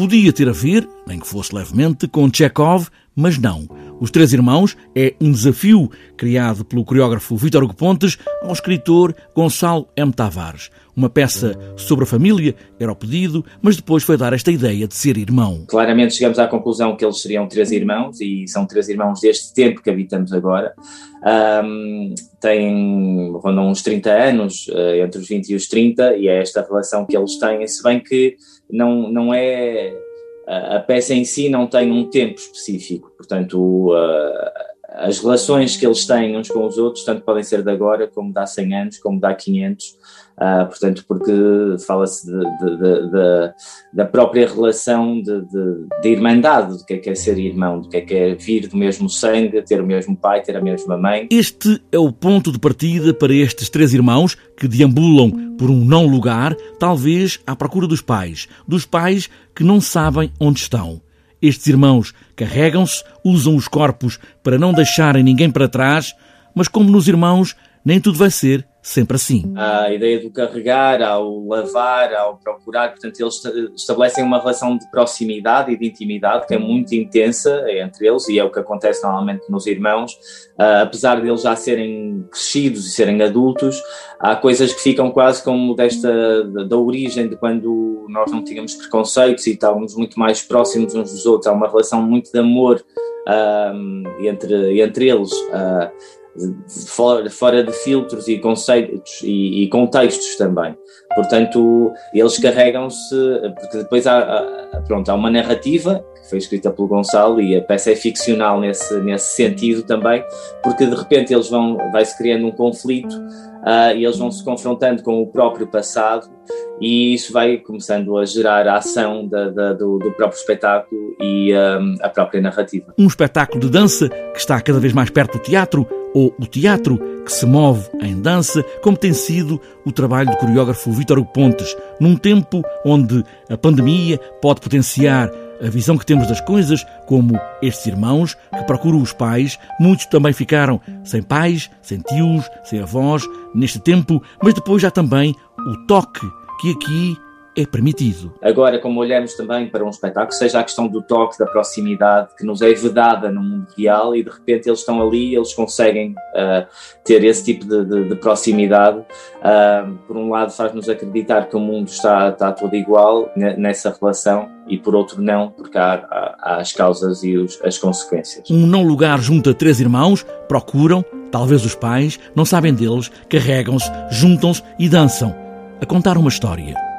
Podia ter a ver, nem que fosse levemente, com Chekhov, mas não. Os Três Irmãos é um desafio criado pelo coreógrafo Vítor Hugo Pontes ao escritor Gonçalo M. Tavares. Uma peça sobre a família era o pedido, mas depois foi dar esta ideia de ser irmão. Claramente chegamos à conclusão que eles seriam três irmãos e são três irmãos deste tempo que habitamos agora. Um, têm, rondam uns 30 anos, uh, entre os 20 e os 30, e é esta relação que eles têm, se bem que não, não é a peça em si não tem um tempo específico, portanto, as relações que eles têm uns com os outros, tanto podem ser de agora, como de há 100 anos, como de há 500, Uh, portanto, porque fala-se da própria relação de, de, de, irmandade, do que é, que é ser irmão, do que é, que é vir do mesmo sangue, ter o mesmo pai, ter a mesma mãe. Este é o ponto de partida para estes três irmãos que deambulam por um não lugar, talvez à procura dos pais, dos pais que não sabem onde estão. Estes irmãos carregam-se, usam os corpos para não deixarem ninguém para trás, mas como nos irmãos, nem tudo vai ser sempre assim. A ideia do carregar, ao lavar, ao procurar, portanto, eles estabelecem uma relação de proximidade e de intimidade que é muito intensa entre eles e é o que acontece normalmente nos irmãos. Uh, apesar de eles já serem crescidos e serem adultos, há coisas que ficam quase como desta da, origem de quando nós não tínhamos preconceitos e estávamos muito mais próximos uns dos outros. Há uma relação muito de amor entre, entre eles. Uh, fora, fora de filtros e conceitos e, e contextos também. Portanto, eles carregam-se, porque depois há, há, pronto, há uma narrativa que foi escrita pelo Gonçalo e a peça é ficcional nesse, nesse sentido também, porque de repente eles vão, vai-se criando um conflito uh, e eles vão se confrontando com o próprio passado e isso vai começando a gerar a ação da, da, do, do, próprio espetáculo e um, a própria narrativa. Um espetáculo de dança que está cada vez mais perto do teatro, ou o teatro que se move em dança, como tem sido o trabalho do coreógrafo Vítor Pontes, num tempo onde a pandemia pode potenciar a visão que temos das coisas, como estes irmãos que procuram os pais, muitos também ficaram sem pais, sem tios, sem avós, neste tempo, mas depois já também o toque que aqui é permitido. Agora, como olhamos também para um espetáculo, seja a questão do toque, da proximidade, que nos é vedada no mundo real e de repente eles estão ali, eles conseguem uh, ter esse tipo de, de, de proximidade. Uh, por um lado, faz-nos acreditar que o mundo está, está todo igual nessa relação e por outro não, porque há, há, há as causas e os, as consequências. Um não lugar junto a três irmãos, procuram, talvez os pais, não sabem deles, carregam-se, juntam-se e dançam a contar uma história.